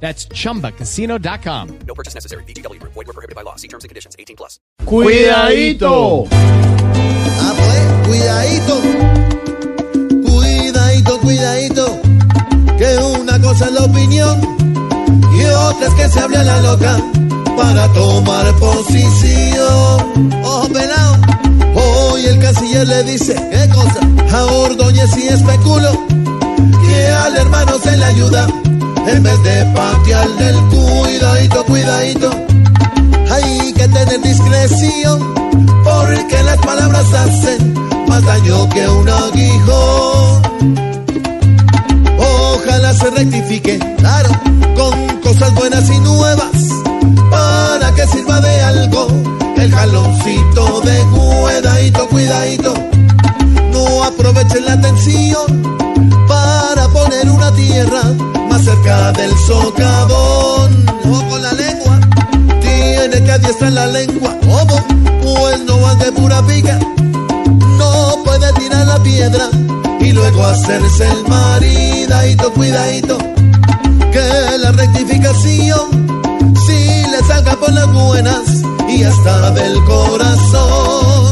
That's chumbacasino.com. No purchase necessary. BGW. Void were prohibited by law. See terms and conditions. 18 plus. Cuidadito. Ah, pues, cuidadito. Cuidadito, cuidadito. Que una cosa es la opinión y otra es que se hable a la loca para tomar posición. Ojo pelado. Hoy el canciller le dice, ¿qué cosa? A Ordóñez y especulo que al hermano se le ayuda en vez de patear del cuidadito, cuidadito. Hay que tener discreción porque las palabras hacen más daño que un aguijón. Ojalá se rectifique, claro, con cosas buenas y nuevas, para que sirva de algo el jaloncito de cuidadito, cuidadito. No aprovechen la atención para poner una tierra del socavón. O con la lengua, tiene que adiestrar la lengua. ¿Cómo? Pues no va de pura pica. No puede tirar la piedra y luego hacerse el maridadito, cuidadito. Que la rectificación si le salga por las buenas y hasta del corazón.